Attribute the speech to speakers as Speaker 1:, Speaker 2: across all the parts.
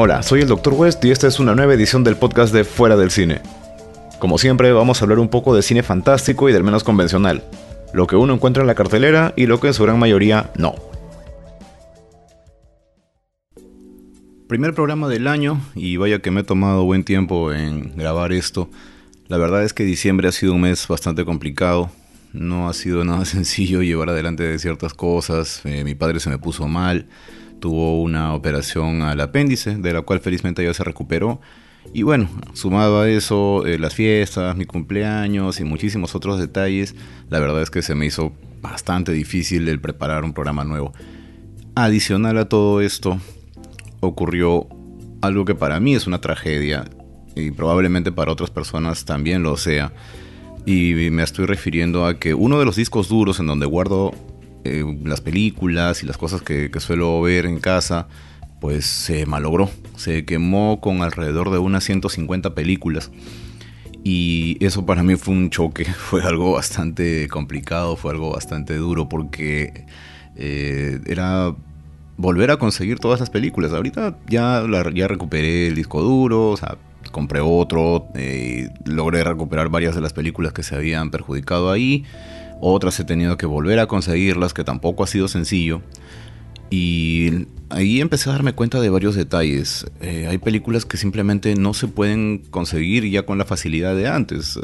Speaker 1: Hola, soy el Dr. West y esta es una nueva edición del podcast de Fuera del Cine. Como siempre, vamos a hablar un poco de cine fantástico y del menos convencional, lo que uno encuentra en la cartelera y lo que en su gran mayoría no. Primer programa del año y vaya que me he tomado buen tiempo en grabar esto. La verdad es que diciembre ha sido un mes bastante complicado. No ha sido nada sencillo llevar adelante ciertas cosas. Eh, mi padre se me puso mal. Tuvo una operación al apéndice, de la cual felizmente ya se recuperó. Y bueno, sumado a eso, eh, las fiestas, mi cumpleaños y muchísimos otros detalles, la verdad es que se me hizo bastante difícil el preparar un programa nuevo. Adicional a todo esto, ocurrió algo que para mí es una tragedia y probablemente para otras personas también lo sea. Y me estoy refiriendo a que uno de los discos duros en donde guardo eh, las películas y las cosas que, suelo ver en casa, pues se malogró. Se quemó con alrededor de unas 150 películas. Y eso para mí fue un choque, fue algo bastante complicado, fue algo bastante duro porque eh, era volver a conseguir todas las películas. Ahorita ya, ya recuperé el disco duro, compré otro, eh, logré recuperar varias de las películas que se habían perjudicado ahí. Otras he tenido que volver a conseguirlas, que tampoco ha sido sencillo. Y ahí empecé a darme cuenta de varios detalles. Eh, hay películas que simplemente no se pueden conseguir ya con la facilidad de antes. Eh,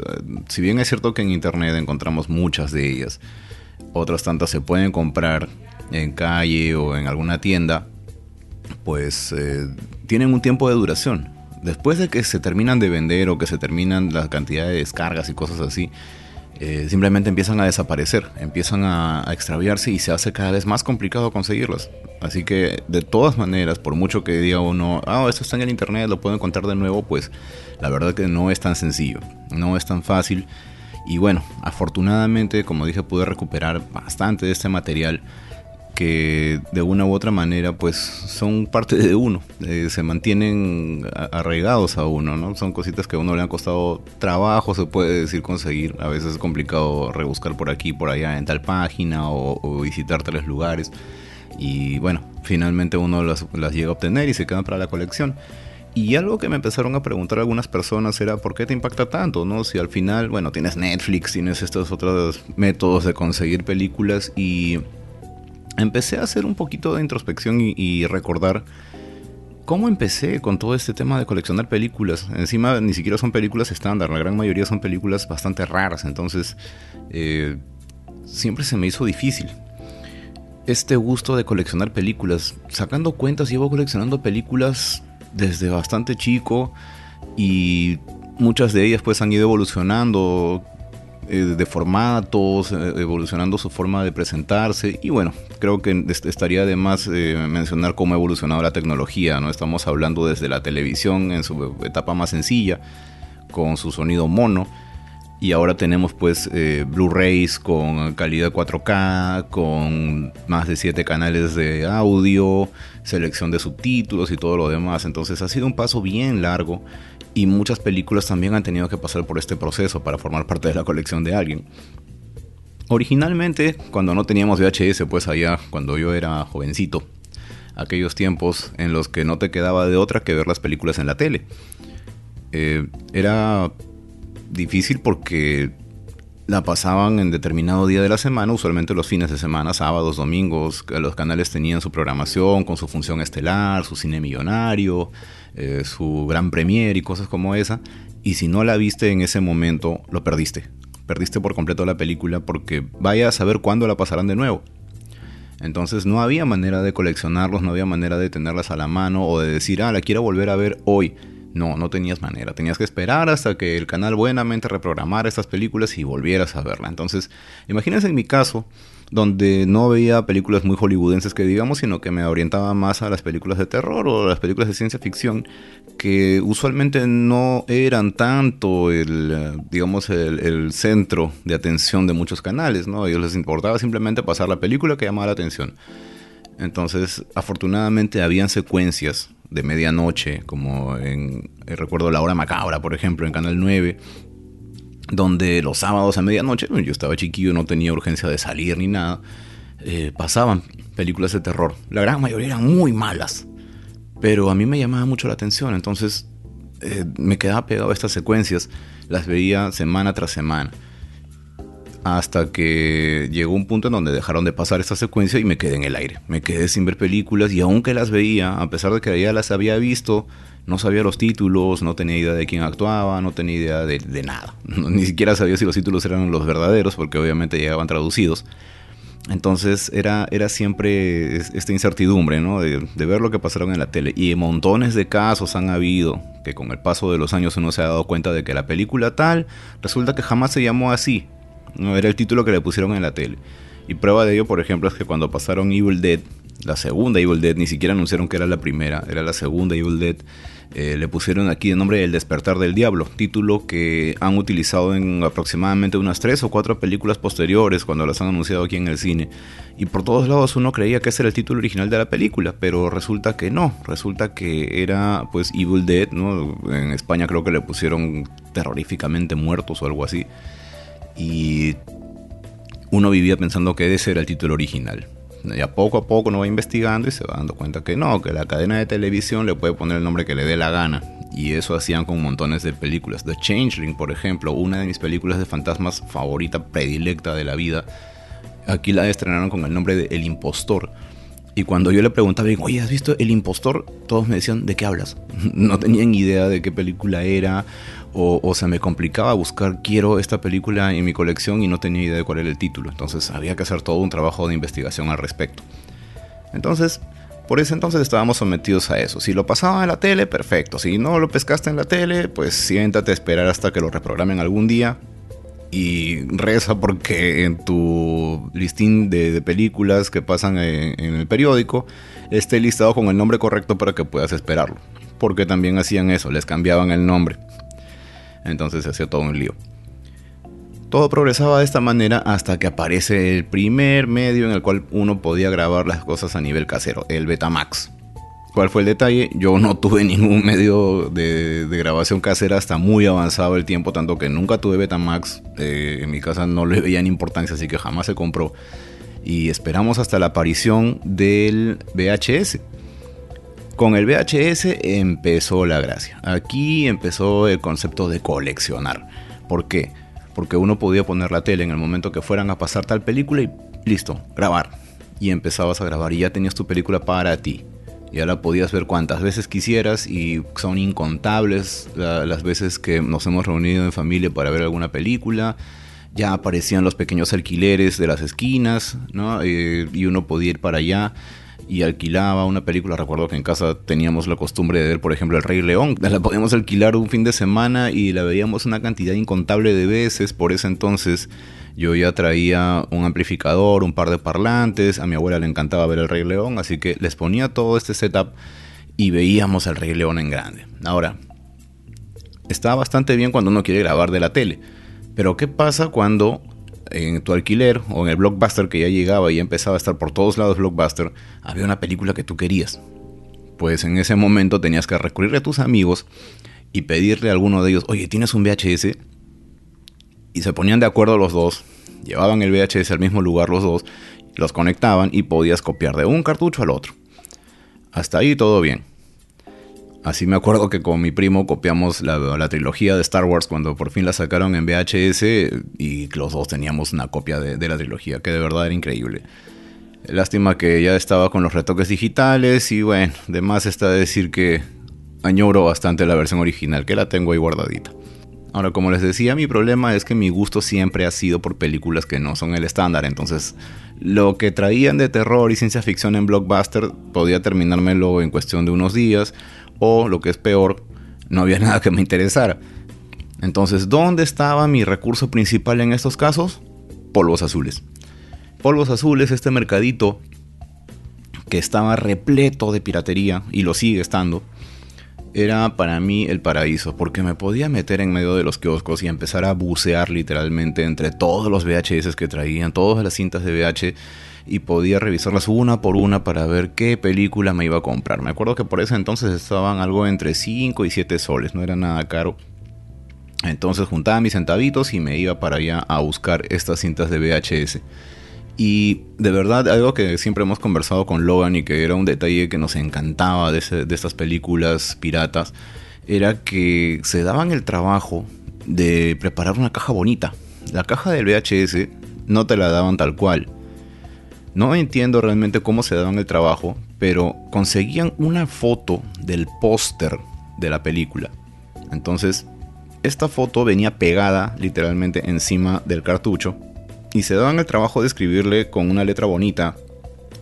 Speaker 1: si bien es cierto que en internet encontramos muchas de ellas, otras tantas se pueden comprar en calle o en alguna tienda, pues eh, tienen un tiempo de duración. Después de que se terminan de vender o que se terminan la cantidad de descargas y cosas así, eh, simplemente empiezan a desaparecer, empiezan a, extraviarse y se hace cada vez más complicado conseguirlas. Así que de todas maneras, por mucho que diga uno, ah, esto está en el internet, lo puedo encontrar de nuevo, pues la verdad que no es tan sencillo, no es tan fácil. Y bueno, afortunadamente, como dije, pude recuperar bastante de este material que de una u otra manera pues son parte de uno, eh, se mantienen arraigados a uno, ¿no? Son cositas que a uno le han costado trabajo, se puede decir, conseguir. A veces es complicado rebuscar por aquí, por allá en tal página o, visitar tales lugares. Y bueno, finalmente uno las, llega a obtener y se quedan para la colección. Y algo que me empezaron a preguntar algunas personas era por qué te impacta tanto, ¿no? Si al final, bueno, tienes Netflix, tienes estos otros métodos de conseguir películas y empecé a hacer un poquito de introspección y, recordar cómo empecé con todo este tema de coleccionar películas. Encima ni siquiera son películas estándar, la gran mayoría son películas bastante raras, entonces eh, siempre se me hizo difícil. Este gusto de coleccionar películas, sacando cuentas, llevo coleccionando películas desde bastante chico y muchas de ellas pues han ido evolucionando eh, de formatos, eh, evolucionando su forma de presentarse y bueno, creo que estaría de más eh, mencionar cómo ha evolucionado la tecnología, ¿no? Estamos hablando desde la televisión en su etapa más sencilla, con su sonido mono, y ahora tenemos pues Blu-rays con calidad 4K, con más de 7 canales de audio, selección de subtítulos y todo lo demás. Entonces ha sido un paso bien largo y muchas películas también han tenido que pasar por este proceso para formar parte de la colección de alguien. Originalmente, cuando no teníamos VHS, pues allá, cuando yo era jovencito, aquellos tiempos en los que no te quedaba de otra que ver las películas en la tele. Eh, era difícil porque la pasaban en determinado día de la semana, usualmente los fines de semana, sábados, domingos, los canales tenían su programación con su función estelar, su cine millonario, eh, su gran premier y cosas como esa. Y si no la viste en ese momento, lo perdiste. Perdiste por completo la película porque vaya a saber cuándo la pasarán de nuevo. Entonces no había manera de coleccionarlos, no había manera de tenerlas a la mano o de decir, ah, la quiero volver a ver hoy. No, no tenías manera. Tenías que esperar hasta que el canal buenamente reprogramara estas películas y volvieras a verla. Entonces, imagínense en mi caso, donde no veía películas muy hollywoodenses que digamos, sino que me orientaba más a las películas de terror o las películas de ciencia ficción, que usualmente no eran tanto el, eh, digamos, el, centro de atención de muchos canales, ¿no? A ellos les importaba simplemente pasar la película que llamaba la atención. Entonces, afortunadamente habían secuencias de medianoche, como en, eh, recuerdo La Hora Macabra, por ejemplo, en Canal 9, donde los sábados a medianoche, yo estaba chiquillo, no tenía urgencia de salir ni nada, eh, pasaban películas de terror. La gran mayoría eran muy malas, pero a mí me llamaba mucho la atención, entonces eh, me quedaba pegado a estas secuencias, las veía semana tras semana. Hasta que llegó un punto en donde dejaron de pasar esta secuencia y me quedé en el aire. Me quedé sin ver películas y aunque las veía, a pesar de que ya las había visto, no sabía los títulos, no tenía idea de quién actuaba, no tenía idea de, nada. Ni siquiera sabía si los títulos eran los verdaderos, porque obviamente llegaban traducidos. Entonces era, era siempre esta incertidumbre, ¿no? De, ver lo que pasaron en la tele. Y montones de casos han habido que con el paso de los años uno se ha dado cuenta de que la película tal resulta que jamás se llamó así. No era el título que le pusieron en la tele. Y prueba de ello, por ejemplo, es que cuando pasaron Evil Dead, la segunda Evil Dead, ni siquiera anunciaron que era la primera, era la segunda Evil Dead. Eh, le pusieron aquí el nombre El despertar del diablo, título que han utilizado en aproximadamente unas tres o cuatro películas posteriores cuando las han anunciado aquí en el cine. Y por todos lados uno creía que ese era el título original de la película, pero resulta que no, resulta que era pues Evil Dead, ¿no? En España creo que le pusieron terroríficamente muertos o algo así. Y uno vivía pensando que ese era el título original. Ya poco a poco uno va investigando y se va dando cuenta que no, que la cadena de televisión le puede poner el nombre que le dé la gana. Y eso hacían con montones de películas. The Changeling, por ejemplo, una de mis películas de fantasmas favorita, predilecta de la vida. Aquí la estrenaron con el nombre de El Impostor. Y cuando yo le preguntaba, oye, ¿has visto El Impostor? Todos me decían, ¿de qué hablas? No tenían idea de qué película era o, se me complicaba buscar quiero esta película en mi colección y no tenía idea de cuál era el título. Entonces había que hacer todo un trabajo de investigación al respecto. Entonces, por ese entonces estábamos sometidos a eso. Si lo pasaba en la tele, perfecto. Si no lo pescaste en la tele, pues siéntate a esperar hasta que lo reprogramen algún día. Y reza porque en tu listín de, películas que pasan en, en el periódico esté listado con el nombre correcto para que puedas esperarlo. Porque también hacían eso, les cambiaban el nombre. Entonces se hacía todo un lío. Todo progresaba de esta manera hasta que aparece el primer medio en el cual uno podía grabar las cosas a nivel casero, el Betamax. ¿Cuál fue el detalle? Yo no tuve ningún medio de, grabación casera hasta muy avanzado el tiempo, tanto que nunca tuve Betamax. Eh, en mi casa no le veían importancia, así que jamás se compró. Y esperamos hasta la aparición del VHS. Con el VHS empezó la gracia. Aquí empezó el concepto de coleccionar. ¿Por qué? Porque uno podía poner la tele en el momento que fueran a pasar tal película y listo, grabar. Y empezabas a grabar y ya tenías tu película para ti. Ya la podías ver cuantas veces quisieras y son incontables las veces que nos hemos reunido en familia para ver alguna película. Ya aparecían los pequeños alquileres de las esquinas, ¿no? Eh, y uno podía ir para allá y alquilaba una película. Recuerdo que en casa teníamos la costumbre de ver, por ejemplo, El Rey León. La podíamos alquilar un fin de semana y la veíamos una cantidad incontable de veces. Por ese entonces yo ya traía un amplificador, un par de parlantes. A mi abuela le encantaba ver El Rey León, así que les ponía todo este setup y veíamos El Rey León en grande. Ahora, está bastante bien cuando uno quiere grabar de la tele. Pero ¿qué pasa cuando en tu alquiler o en el blockbuster que ya llegaba y ya empezaba a estar por todos lados blockbuster, había una película que tú querías. Pues en ese momento tenías que recurrir a tus amigos y pedirle a alguno de ellos, oye, ¿tienes un VHS? Y se ponían de acuerdo los dos, llevaban el VHS al mismo lugar los dos, los conectaban y podías copiar de un cartucho al otro. Hasta ahí todo bien. Así me acuerdo que con mi primo copiamos la, trilogía de Star Wars cuando por fin la sacaron en VHS y los dos teníamos una copia de, la trilogía, que de verdad era increíble. Lástima que ya estaba con los retoques digitales y bueno, de más está decir que añoro bastante la versión original, que la tengo ahí guardadita. Ahora, como les decía, mi problema es que mi gusto siempre ha sido por películas que no son el estándar. Entonces, lo que traían de terror y ciencia ficción en Blockbuster podía terminármelo en cuestión de unos días o lo que es peor, no había nada que me interesara. Entonces, ¿dónde estaba mi recurso principal en estos casos? Polvos azules. Polvos azules, este mercadito que estaba repleto de piratería y lo sigue estando, era para mí el paraíso, porque me podía meter en medio de los kioscos y empezar a bucear literalmente entre todos los VHS que traían, todas las cintas de VH y podía revisarlas una por una para ver qué película me iba a comprar. Me acuerdo que por ese entonces estaban algo entre 5 y 7 soles, no era nada caro. Entonces juntaba mis centavitos y me iba para allá a buscar estas cintas de VHS. Y de verdad, algo que siempre hemos conversado con Logan y que era un detalle que nos encantaba de, estas películas piratas, era que se daban el trabajo de preparar una caja bonita. La caja del VHS no te la daban tal cual. No entiendo realmente cómo se daban el trabajo, pero conseguían una foto del póster de la película. Entonces, esta foto venía pegada literalmente encima del cartucho y se daban el trabajo de escribirle con una letra bonita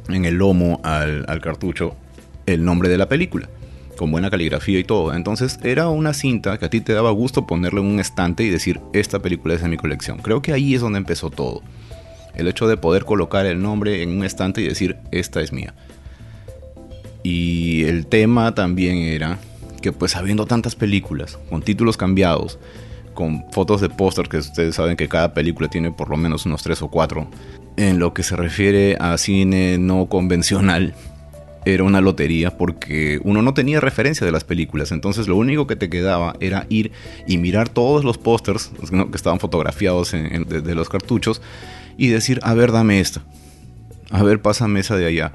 Speaker 1: en el lomo al, cartucho el nombre de la película, con buena caligrafía y todo. Entonces era una cinta que a ti te daba gusto ponerle en un estante y decir, esta película es de mi colección. Creo que ahí es donde empezó todo. El hecho de poder colocar el nombre en un estante y decir, esta es mía. Y el tema también era que pues habiendo tantas películas, con títulos cambiados, con fotos de póster, que ustedes saben que cada película tiene por lo menos unos tres o cuatro. En lo que se refiere a cine no convencional, era una lotería porque uno no tenía referencia de las películas, entonces lo único que te quedaba era ir y mirar todos los pósters que estaban fotografiados de, los cartuchos y decir, a ver, dame esta, a ver, pásame esa de allá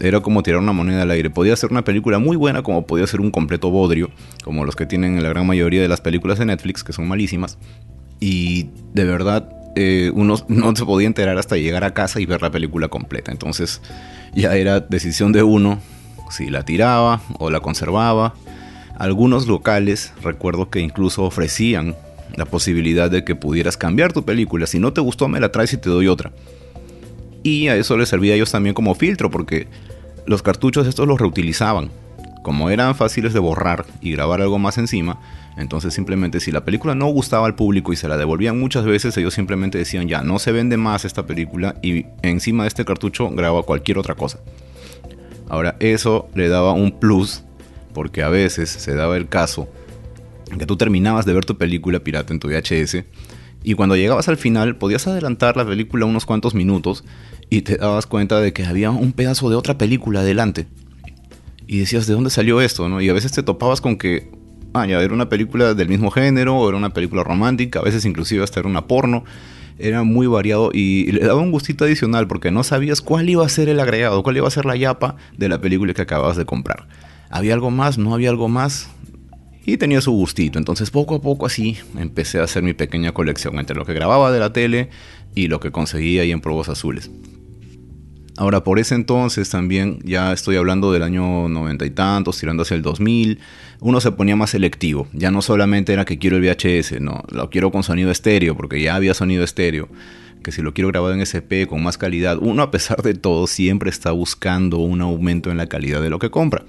Speaker 1: era como tirar una moneda al aire. Podía ser una película muy buena, como podía ser un completo bodrio, como los que tienen en la gran mayoría de las películas de Netflix, que son malísimas. Y de verdad, eh, uno no se podía enterar hasta llegar a casa y ver la película completa. Entonces, ya era decisión de uno si la tiraba o la conservaba. Algunos locales, recuerdo que incluso ofrecían la posibilidad de que pudieras cambiar tu película. Si no te gustó, me la traes y te doy otra. Y a eso les servía a ellos también como filtro, porque los cartuchos estos los reutilizaban. Como eran fáciles de borrar y grabar algo más encima, entonces simplemente si la película no gustaba al público y se la devolvían muchas veces, ellos simplemente decían ya no se vende más esta película y encima de este cartucho graba cualquier otra cosa. Ahora eso le daba un plus porque a veces se daba el caso que tú terminabas de ver tu película pirata en tu VHS y cuando llegabas al final podías adelantar la película unos cuantos minutos y te dabas cuenta de que había un pedazo de otra película adelante. Y decías, ¿de dónde salió esto? ¿no? Y a veces te topabas con que, ah, ya era una película del mismo género, o era una película romántica, a veces inclusive hasta era una porno. Era muy variado y le daba un gustito adicional porque no sabías cuál iba a ser el agregado, cuál iba a ser la yapa de la película que acababas de comprar. ¿Había algo más? ¿No había algo más? Y tenía su gustito. Entonces poco a poco así empecé a hacer mi pequeña colección entre lo que grababa de la tele y lo que conseguía ahí en Probos Azules. Ahora, por ese entonces también, ya estoy hablando del año noventa y tantos, tirando hacia el 2000, uno se ponía más selectivo. Ya no solamente era que quiero el VHS, no, lo quiero con sonido estéreo, porque ya había sonido estéreo. Que si lo quiero grabar en SP con más calidad, uno a pesar de todo siempre está buscando un aumento en la calidad de lo que compra.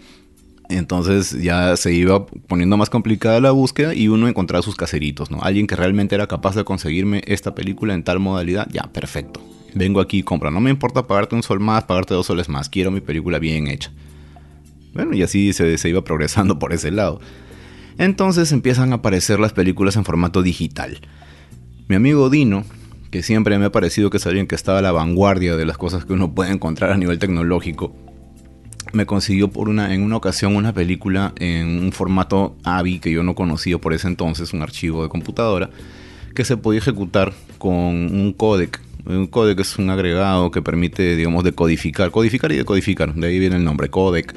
Speaker 1: Entonces ya se iba poniendo más complicada la búsqueda y uno encontraba sus caseritos, ¿no? Alguien que realmente era capaz de conseguirme esta película en tal modalidad, ya, perfecto. Vengo aquí y compra. No me importa pagarte un sol más, pagarte dos soles más. Quiero mi película bien hecha. Bueno, y así se, se iba progresando por ese lado. Entonces empiezan a aparecer las películas en formato digital. Mi amigo Dino, que siempre me ha parecido que es alguien que estaba a la vanguardia de las cosas que uno puede encontrar a nivel tecnológico, me consiguió por una, en una ocasión una película en un formato AVI que yo no conocía por ese entonces, un archivo de computadora, que se podía ejecutar con un codec. Un codec es un agregado que permite, digamos, decodificar, codificar y decodificar, de ahí viene el nombre, codec.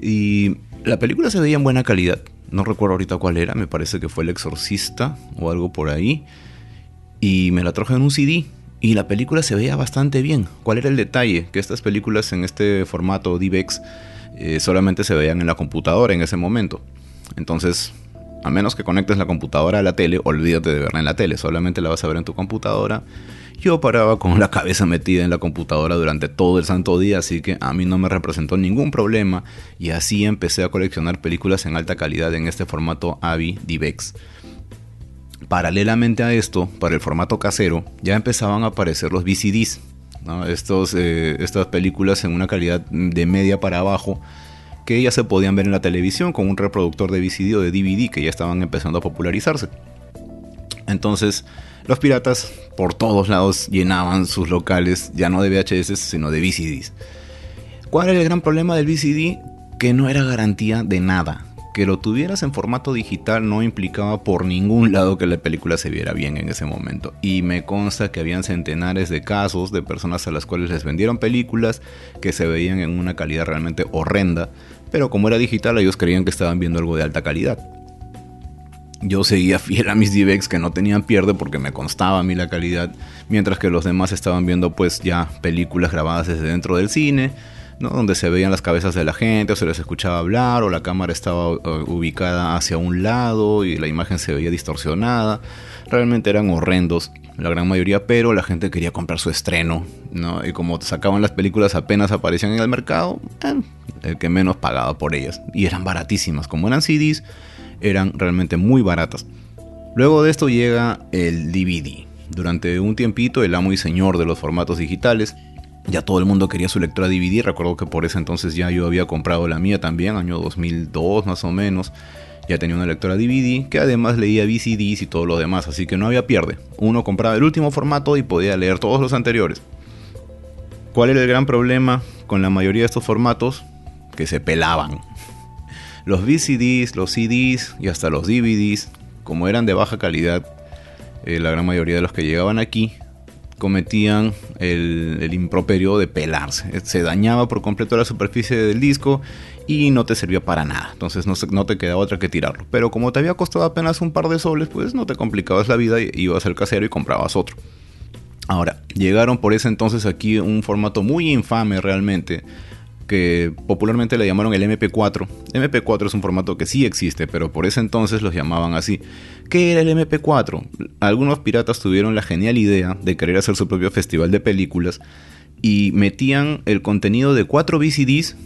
Speaker 1: Y la película se veía en buena calidad, no recuerdo ahorita cuál era, me parece que fue El Exorcista o algo por ahí. Y me la traje en un CD, y la película se veía bastante bien. ¿Cuál era el detalle? Que estas películas en este formato DivX eh, solamente se veían en la computadora en ese momento. Entonces, a menos que conectes la computadora a la tele, olvídate de verla en la tele, solamente la vas a ver en tu computadora. Yo paraba con la cabeza metida en la computadora durante todo el santo día, así que a mí no me representó ningún problema y así empecé a coleccionar películas en alta calidad en este formato AVI DivX. Paralelamente a esto, para el formato casero, ya empezaban a aparecer los VCDs, Estos, eh, estas películas en una calidad de media para abajo que ya se podían ver en la televisión con un reproductor de VCD o de DVD que ya estaban empezando a popularizarse. Entonces, los piratas por todos lados llenaban sus locales ya no de VHS, sino de VCDs. ¿Cuál era el gran problema del VCD? Que no era garantía de nada que lo tuvieras en formato digital no implicaba por ningún lado que la película se viera bien en ese momento. Y me consta que habían centenares de casos de personas a las cuales les vendieron películas que se veían en una calidad realmente horrenda, pero como era digital ellos creían que estaban viendo algo de alta calidad. Yo seguía fiel a mis DVX que no tenían pierde porque me constaba a mí la calidad, mientras que los demás estaban viendo pues ya películas grabadas desde dentro del cine, donde se veían las cabezas de la gente, o se les escuchaba hablar, o la cámara estaba uh, ubicada hacia un lado y la imagen se veía distorsionada. Realmente eran horrendos, la gran mayoría, pero la gente quería comprar su estreno, ¿no? Y como sacaban las películas apenas aparecían en el mercado, eh, el que menos pagaba por ellas. Y eran baratísimas, como eran CDs, eran realmente muy baratas. Luego de esto llega el DVD. Durante un tiempito, el amo y señor de los formatos digitales, ya todo el mundo quería su lectora DVD. Recuerdo que por ese entonces ya yo había comprado la mía también, año 2002 más o menos. Ya tenía una lectora DVD que además leía VCDs y todo lo demás, así que no había pierde. Uno compraba el último formato y podía leer todos los anteriores. ¿Cuál era el gran problema con la mayoría de estos formatos? Que se pelaban. Los VCDs, los CDs y hasta los DVDs, como eran de baja calidad, eh, la gran mayoría de los que llegaban aquí cometían el, improperio de pelarse. Se dañaba por completo la superficie del disco y no te servía para nada. Entonces no, no, te quedaba otra que tirarlo. Pero como te había costado apenas un par de soles, pues no te complicabas la vida ibas al casero y comprabas otro. Ahora, llegaron por ese entonces aquí un formato muy infame realmente que popularmente le llamaron el MP4. MP4 es un formato que sí existe, pero por ese entonces los llamaban así. ¿Qué era el MP4? Algunos piratas tuvieron la genial idea de querer hacer su propio festival de películas y metían el contenido de cuatro VCDs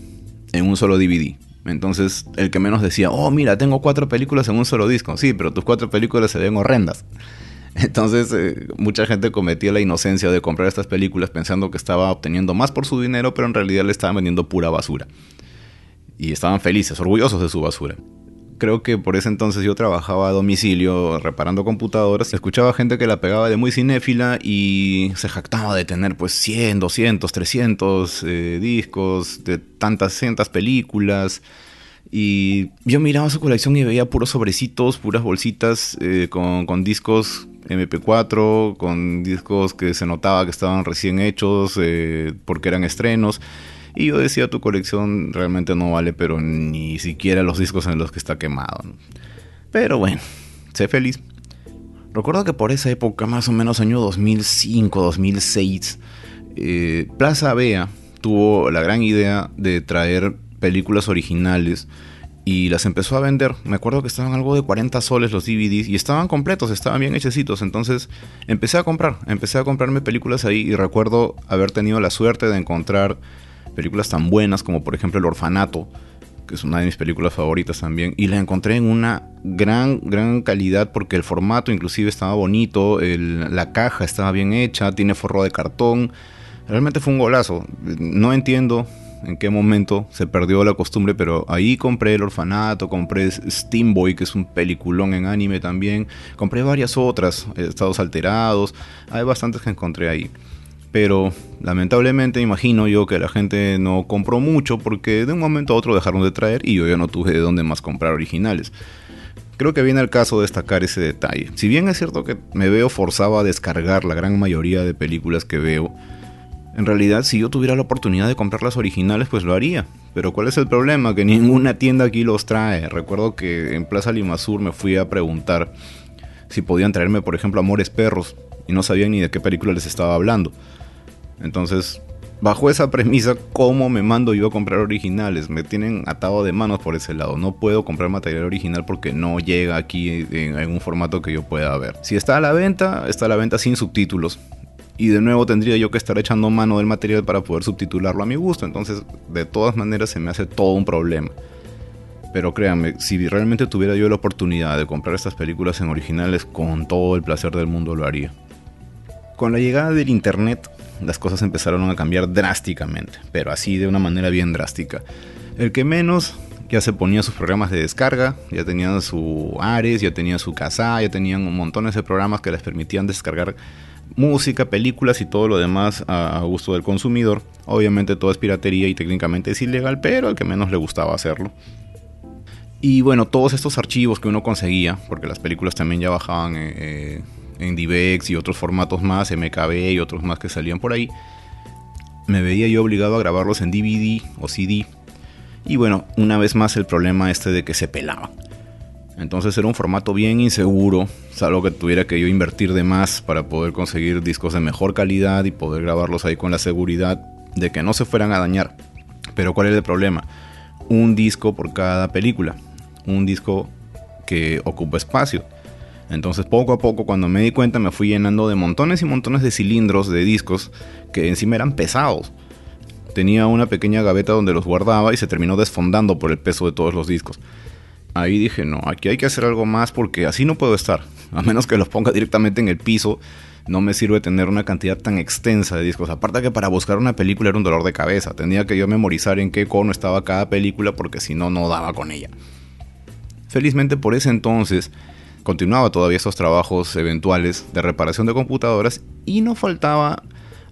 Speaker 1: en un solo DVD. Entonces el que menos decía, oh mira, tengo cuatro películas en un solo disco. Sí, pero tus cuatro películas se ven horrendas. Entonces, eh, mucha gente cometía la inocencia de comprar estas películas pensando que estaba obteniendo más por su dinero, pero en realidad le estaban vendiendo pura basura. Y estaban felices, orgullosos de su basura. Creo que por ese entonces yo trabajaba a domicilio reparando computadoras. Escuchaba gente que la pegaba de muy cinéfila y se jactaba de tener pues 100, 200, 300 discos, de tantas, cientas películas. Y yo miraba su colección y veía puros sobrecitos, puras bolsitas eh, con, con, discos MP4 con discos que se notaba que estaban recién hechos eh, porque eran estrenos. Y yo decía, tu colección realmente no vale, pero ni siquiera los discos en los que está quemado. Pero bueno, sé feliz. Recuerdo que por esa época, más o menos año 2005, 2006, eh, Plaza Bea tuvo la gran idea de traer películas originales y las empezó a vender. Me acuerdo que estaban algo de 40 soles los DVDs y estaban completos, estaban bien hechecitos. Entonces empecé a comprar, empecé a comprarme películas ahí y recuerdo haber tenido la suerte de encontrar películas tan buenas como por ejemplo El Orfanato, que es una de mis películas favoritas también, y la encontré en una gran, gran calidad porque el formato inclusive estaba bonito, la caja estaba bien hecha, tiene forro de cartón. Realmente fue un golazo. No entiendo en qué momento se perdió la costumbre, pero ahí compré El Orfanato, compré Steamboy, que es un peliculón en anime también, compré varias otras, Estados Alterados, hay bastantes que encontré ahí. Pero lamentablemente imagino yo que la gente no compró mucho porque de un momento a otro dejaron de traer y yo ya no tuve de dónde más comprar originales. Creo que viene el caso destacar ese detalle. Si bien es cierto que me veo forzado a descargar la gran mayoría de películas que veo, en realidad, si yo tuviera la oportunidad de comprar las originales, pues lo haría. Pero ¿cuál es el problema? Que ninguna tienda aquí los trae. Recuerdo que en Plaza Limasur me fui a preguntar si podían traerme, por ejemplo, Amores Perros. Y no sabían ni de qué película les estaba hablando. Entonces, bajo esa premisa, ¿cómo me mando yo a comprar originales? Me tienen atado de manos por ese lado. No puedo comprar material original porque no llega aquí en, un formato que yo pueda ver. Si está a la venta, está a la venta sin subtítulos y de nuevo tendría yo que estar echando mano del material para poder subtitularlo a mi gusto. Entonces, de todas maneras, se me hace todo un problema. Pero créanme, si realmente tuviera yo la oportunidad de comprar estas películas en originales, con todo el placer del mundo lo haría. Con la llegada del internet, las cosas empezaron a cambiar drásticamente, pero así de una manera bien drástica. El que menos ya se ponía sus programas de descarga, ya tenían su Ares, ya tenían su Casa, ya tenían montones de programas que les permitían descargar música, películas y todo lo demás a, gusto del consumidor. Obviamente todo es piratería y técnicamente es ilegal, pero al que menos le gustaba hacerlo. Y bueno, todos estos archivos que uno conseguía, porque las películas también ya bajaban eh, eh, en DivX y otros formatos más, MKB y otros más que salían por ahí, me veía yo obligado a grabarlos en DVD o CD. Y bueno, una vez más el problema este de que se pelaban. Entonces era un formato bien inseguro, salvo que tuviera que yo invertir de más para poder conseguir discos de mejor calidad y poder grabarlos ahí con la seguridad de que no se fueran a dañar. Pero ¿cuál es el problema? Un disco por cada película, un disco que ocupa espacio. Entonces poco a poco cuando me di cuenta me fui llenando de montones y montones de cilindros de discos que encima eran pesados. Tenía una pequeña gaveta donde los guardaba y se terminó desfondando por el peso de todos los discos ahí dije, no, aquí hay que hacer algo más porque así no puedo estar. A menos que los ponga directamente en el piso, no me sirve tener una cantidad tan extensa de discos. Aparte que para buscar una película era un dolor de cabeza. Tenía que yo memorizar en qué cono estaba cada película porque si no, no daba con ella. Felizmente por ese entonces continuaba todavía esos trabajos eventuales de reparación de computadoras y no faltaba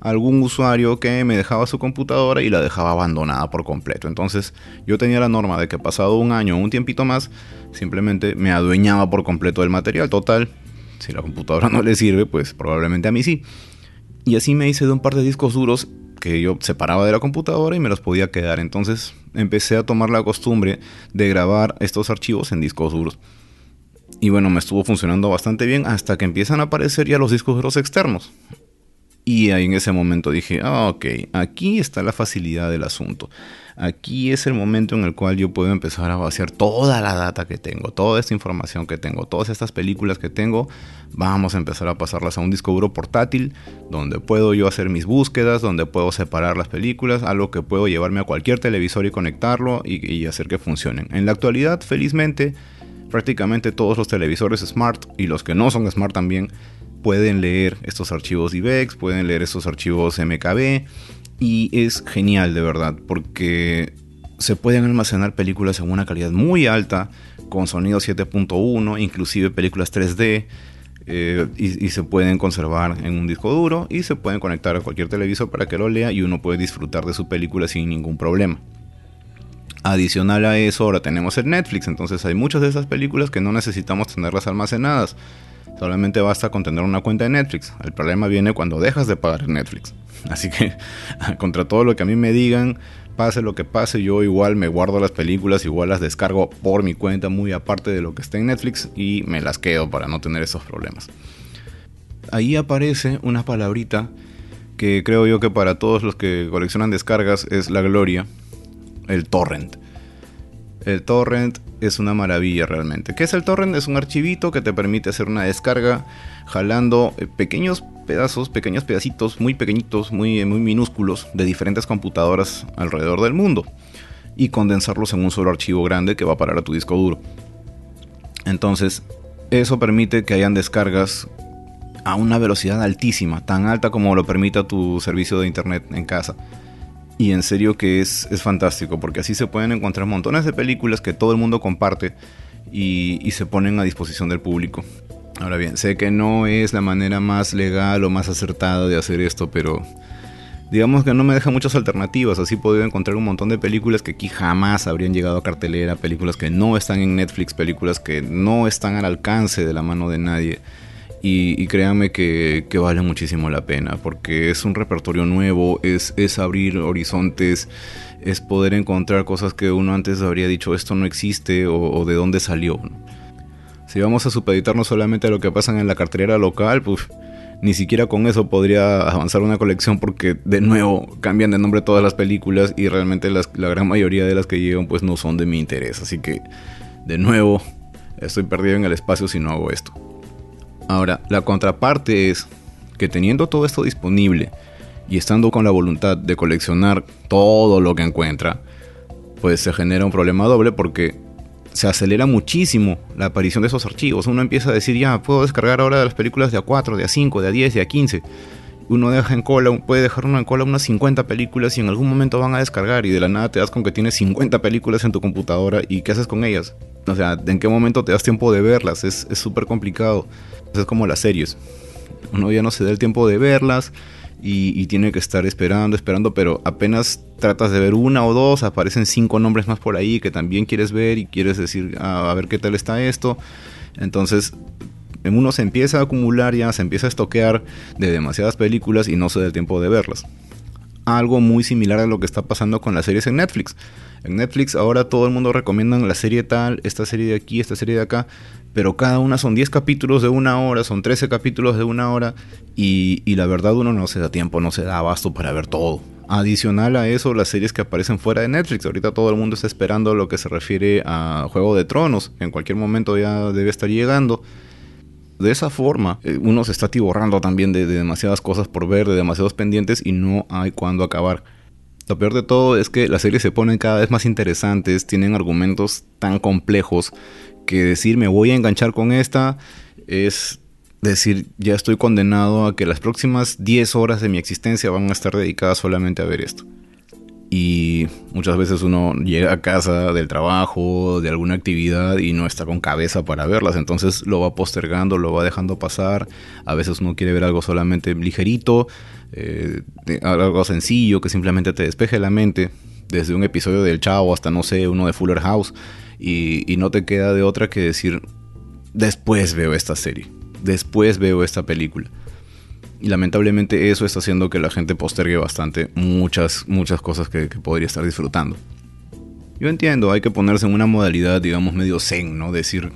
Speaker 1: algún usuario que me dejaba su computadora y la dejaba abandonada por completo. Entonces yo tenía la norma de que pasado un año o un tiempito más, simplemente me adueñaba por completo del material. Total, si la computadora no le sirve, pues probablemente a mí sí. Y así me hice de un par de discos duros que yo separaba de la computadora y me los podía quedar. Entonces empecé a tomar la costumbre de grabar estos archivos en discos duros. Y bueno, me estuvo funcionando bastante bien hasta que empiezan a aparecer ya los discos duros externos. Y ahí en ese momento dije, ah, ok, aquí está la facilidad del asunto. Aquí es el momento en el cual yo puedo empezar a vaciar toda la data que tengo, toda esta información que tengo, todas estas películas que tengo. Vamos a empezar a pasarlas a un disco duro portátil, donde puedo yo hacer mis búsquedas, donde puedo separar las películas, algo que puedo llevarme a cualquier televisor y conectarlo y, y hacer que funcionen. En la actualidad, felizmente, prácticamente todos los televisores smart y los que no son smart también pueden leer estos archivos IBEX, pueden leer estos archivos MKB y es genial de verdad porque se pueden almacenar películas en una calidad muy alta con sonido 7.1, inclusive películas 3D. Eh, y, y, se pueden conservar en un disco duro y se pueden conectar a cualquier televisor para que lo lea y uno puede disfrutar de su película sin ningún problema. Adicional a eso, ahora tenemos el Netflix, entonces hay muchas de esas películas que no necesitamos tenerlas almacenadas. Solamente basta con tener una cuenta de Netflix. El problema viene cuando dejas de pagar Netflix. Así que contra todo lo que a mí me digan, pase lo que pase, yo igual me guardo las películas, igual las descargo por mi cuenta muy aparte de lo que está en Netflix y me las quedo para no tener esos problemas. Ahí aparece una palabrita que creo yo que para todos los que coleccionan descargas es la gloria, el torrent. El torrent es una maravilla realmente. ¿Qué es el torrent? Es un archivito que te permite hacer una descarga jalando eh, pequeños pedazos, pequeños pedacitos muy pequeñitos, muy, muy minúsculos de diferentes computadoras alrededor del mundo y condensarlos en un solo archivo grande que va a parar a tu disco duro. Entonces, eso permite que hayan descargas a una velocidad altísima, tan alta como lo permita tu servicio de internet en casa. Y en serio que es, es fantástico, porque así se pueden encontrar montones de películas que todo el mundo comparte y, y se ponen a disposición del público. Ahora bien, sé que no es la manera más legal o más acertada de hacer esto, pero digamos que no me deja muchas alternativas. Así he podido encontrar un montón de películas que aquí jamás habrían llegado a cartelera, películas que no están en Netflix, películas que no están al alcance de la mano de nadie. Y, créanme que, vale muchísimo la pena, porque es un repertorio nuevo, es, es abrir horizontes, es poder encontrar cosas que uno antes habría dicho esto no existe o, de dónde salió. Si vamos a supeditarnos solamente a lo que pasa en la cartelera local, pues ni siquiera con eso podría avanzar una colección porque de nuevo cambian de nombre todas las películas y realmente la gran mayoría de las que llegan pues no son de mi interés. Así que de nuevo estoy perdido en el espacio si no hago esto. Ahora, la contraparte es que teniendo todo esto disponible y estando con la voluntad de coleccionar todo lo que encuentra, pues se genera un problema doble porque se acelera muchísimo la aparición de esos archivos. Uno empieza a decir, ya, puedo descargar ahora las películas de A4, de A5, de A10, de A15. Uno deja en cola, puede dejar uno en cola unas 50 películas y en algún momento van a descargar y de la nada te das con que tienes 50 películas en tu computadora y ¿qué haces con ellas? O sea, ¿en qué momento te das tiempo de verlas? Es súper complicado. Es como las series. Uno ya no se da el tiempo de verlas y, tiene que estar esperando, esperando, pero apenas tratas de ver una o dos, aparecen cinco nombres más por ahí que también quieres ver y quieres decir, ah, a ver qué tal está esto. Entonces, uno se empieza a acumular ya, se empieza a estoquear de demasiadas películas y no se da el tiempo de verlas. Algo muy similar a lo que está pasando con las series en Netflix. En Netflix ahora todo el mundo recomienda la serie tal, esta serie de aquí, esta serie de acá, pero cada una son 10 capítulos de una hora, son 13 capítulos de una hora y, la verdad uno no se da tiempo, no se da abasto para ver todo. Adicional a eso, las series que aparecen fuera de Netflix. Ahorita todo el mundo está esperando lo que se refiere a Juego de Tronos. En cualquier momento ya debe estar llegando. De esa forma, eh, uno se está atiborrando también de, de demasiadas cosas por ver, de demasiados pendientes y no hay cuándo acabar. Lo peor de todo es que las series se ponen cada vez más interesantes, tienen argumentos tan complejos que decir me voy a enganchar con esta es decir ya estoy condenado a que las próximas 10 horas de mi existencia van a estar dedicadas solamente a ver esto. Y muchas veces uno llega a casa del trabajo, de alguna actividad y no está con cabeza para verlas, entonces lo va postergando, lo va dejando pasar. A veces uno quiere ver algo solamente ligerito, eh, algo sencillo que simplemente te despeje la mente, desde un episodio del Chavo hasta no sé, uno de Fuller House y, no te queda de otra que decir, después veo esta serie, después veo esta película. Y lamentablemente eso está haciendo que la gente postergue bastante muchas, muchas cosas que, podría estar disfrutando. Yo entiendo, hay que ponerse en una modalidad, digamos, medio zen, ¿no? Decir,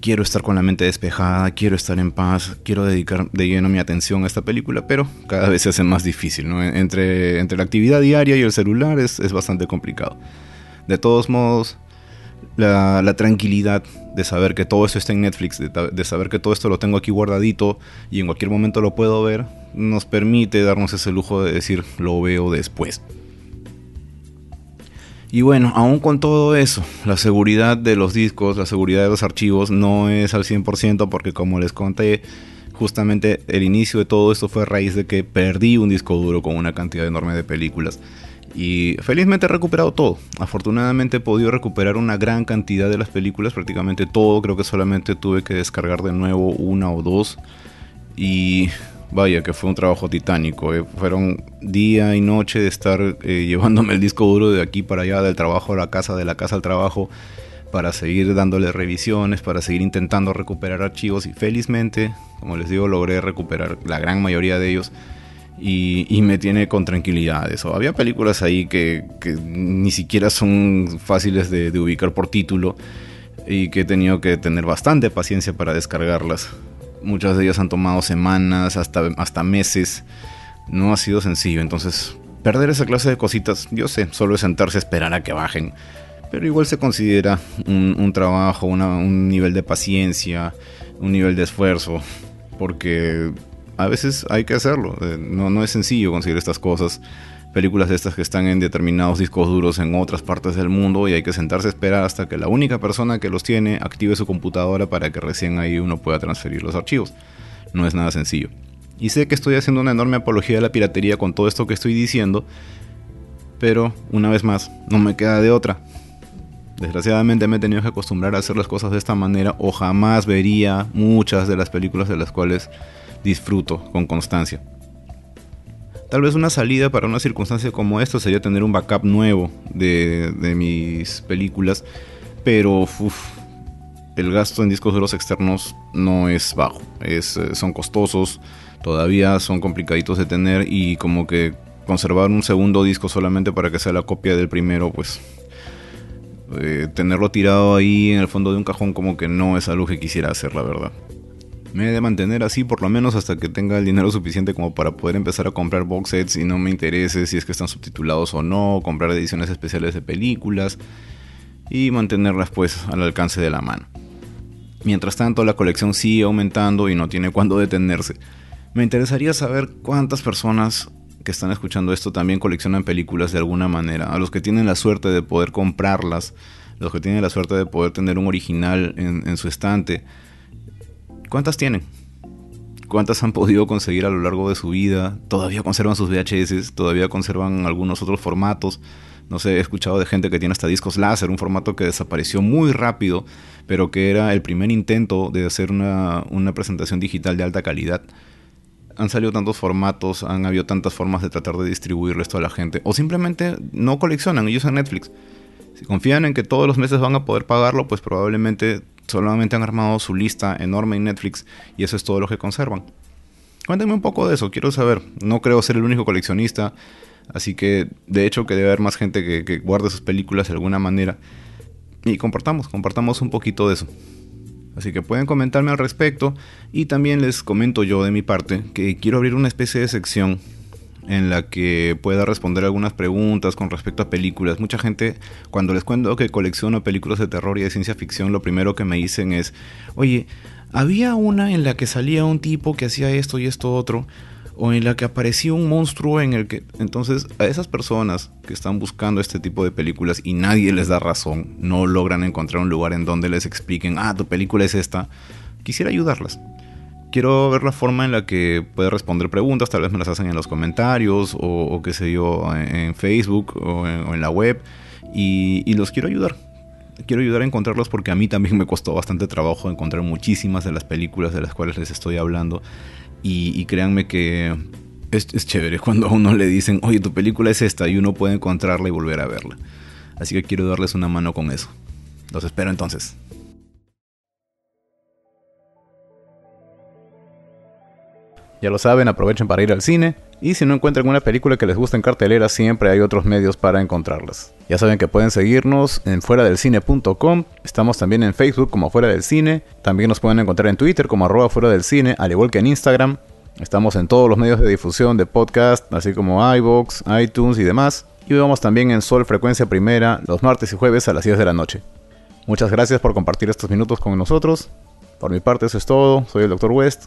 Speaker 1: quiero estar con la mente despejada, quiero estar en paz, quiero dedicar de lleno mi atención a esta película, pero cada vez se hace más difícil, ¿no? Entre, entre la actividad diaria y el celular es, es bastante complicado. De todos modos, la, tranquilidad de saber que todo esto está en Netflix, de, saber que todo esto lo tengo aquí guardadito y en cualquier momento lo puedo ver, nos permite darnos ese lujo de decir lo veo después. Y bueno, aún con todo eso, la seguridad de los discos, la seguridad de los archivos no es al 100% porque como les conté, justamente el inicio de todo esto fue a raíz de que perdí un disco duro con una cantidad enorme de películas. Y felizmente he recuperado todo. Afortunadamente he podido recuperar una gran cantidad de las películas, prácticamente todo. Creo que solamente tuve que descargar de nuevo una o dos. Y vaya que fue un trabajo titánico. Eh. Fueron día y noche de estar eh, llevándome el disco duro de aquí para allá, del trabajo a la casa, de la casa al trabajo, para seguir dándole revisiones, para seguir intentando recuperar archivos. Y felizmente, como les digo, logré recuperar la gran mayoría de ellos y, me tiene con tranquilidad eso. Había películas ahí que, ni siquiera son fáciles de, ubicar por título y que he tenido que tener bastante paciencia para descargarlas. Muchas de ellas han tomado semanas, hasta, hasta meses. No ha sido sencillo, entonces perder esa clase de cositas, yo sé, solo es sentarse a esperar a que bajen. Pero igual se considera un, trabajo, un nivel de paciencia, un nivel de esfuerzo, porque a veces hay que hacerlo. Eh, no, no es sencillo conseguir estas cosas. Películas estas que están en determinados discos duros en otras partes del mundo y hay que sentarse a esperar hasta que la única persona que los tiene active su computadora para que recién ahí uno pueda transferir los archivos. No es nada sencillo. Y sé que estoy haciendo una enorme apología de la piratería con todo esto que estoy diciendo, pero una vez más, no me queda de otra. Desgraciadamente me he tenido que acostumbrar a hacer las cosas de esta manera o jamás vería muchas de las películas de las cuales disfruto con constancia. Tal vez una salida para una circunstancia como esta sería tener un backup nuevo de, mis películas, pero el gasto en discos duros externos no es bajo, es, eh, son costosos, todavía son complicaditos de tener y como que conservar un segundo disco solamente para que sea la copia del primero, pues eh, tenerlo tirado ahí en el fondo de un cajón como que no es algo que quisiera hacer, la verdad. Me he de mantener así por lo menos hasta que tenga el dinero suficiente como para poder empezar a comprar box sets y no me interese si es que están subtitulados o no, comprar ediciones especiales de películas y mantenerlas pues al alcance de la mano. Mientras tanto la colección sigue aumentando y no tiene cuándo detenerse. Me interesaría saber cuántas personas que están escuchando esto también coleccionan películas de alguna manera. A los que tienen la suerte de poder comprarlas, los que tienen la suerte de poder tener un original en, en su estante ¿Cuántas tienen? ¿Cuántas han podido conseguir a lo largo de su vida? Todavía conservan sus VHS, todavía conservan algunos otros formatos. No sé, he escuchado de gente que tiene hasta discos láser, un formato que desapareció muy rápido, pero que era el primer intento de hacer una, presentación digital de alta calidad. han salido tantos formatos, han habido tantas formas de tratar de distribuirlo esto a la gente, o simplemente no coleccionan y usan Netflix. Si confían en que todos los meses van a poder pagarlo, pues probablemente solamente han armado su lista enorme en Netflix y eso es todo lo que conservan. Cuéntenme un poco de eso, quiero saber. No creo ser el único coleccionista, así que de hecho que debe haber más gente que, que guarde sus películas de alguna manera. Y compartamos, compartamos un poquito de eso. Así que pueden comentarme al respecto y también les comento yo de mi parte que quiero abrir una especie de sección en la que pueda responder algunas preguntas con respecto a películas. Mucha gente, cuando les cuento que colecciono películas de terror y de ciencia ficción, lo primero que me dicen es, oye, había una en la que salía un tipo que hacía esto y esto otro, o en la que aparecía un monstruo en el que... Entonces, a esas personas que están buscando este tipo de películas y nadie les da razón, no logran encontrar un lugar en donde les expliquen, ah, tu película es esta, quisiera ayudarlas. Quiero ver la forma en la que puede responder preguntas, tal vez me las hacen en los comentarios o, o qué sé yo, en Facebook o en, la web y, y los quiero ayudar quiero ayudar a encontrarlos porque a mí también me costó bastante trabajo encontrar muchísimas de las películas de las cuales les estoy hablando. Y, créanme que es, es, chévere cuando a uno le dicen, oye, tu película es esta y uno puede encontrarla y volver a verla. Así que quiero darles una mano con eso. Los espero entonces. Ya lo saben, aprovechen para ir al cine. Y si no encuentran una película que les guste en cartelera, siempre hay otros medios para encontrarlas. Ya saben que pueden seguirnos en fuera del cine.com. Estamos también en Facebook como Fuera del Cine. También nos pueden encontrar en Twitter como arroba fuera del cine, al igual que en Instagram. Estamos en todos los medios de difusión de podcast, así como iVoox, iTunes y demás. Y vamos también en Sol Frecuencia Primera los martes y jueves a las 10 de la noche. Muchas gracias por compartir estos minutos con nosotros. Por mi parte eso es todo. Soy el Dr. West.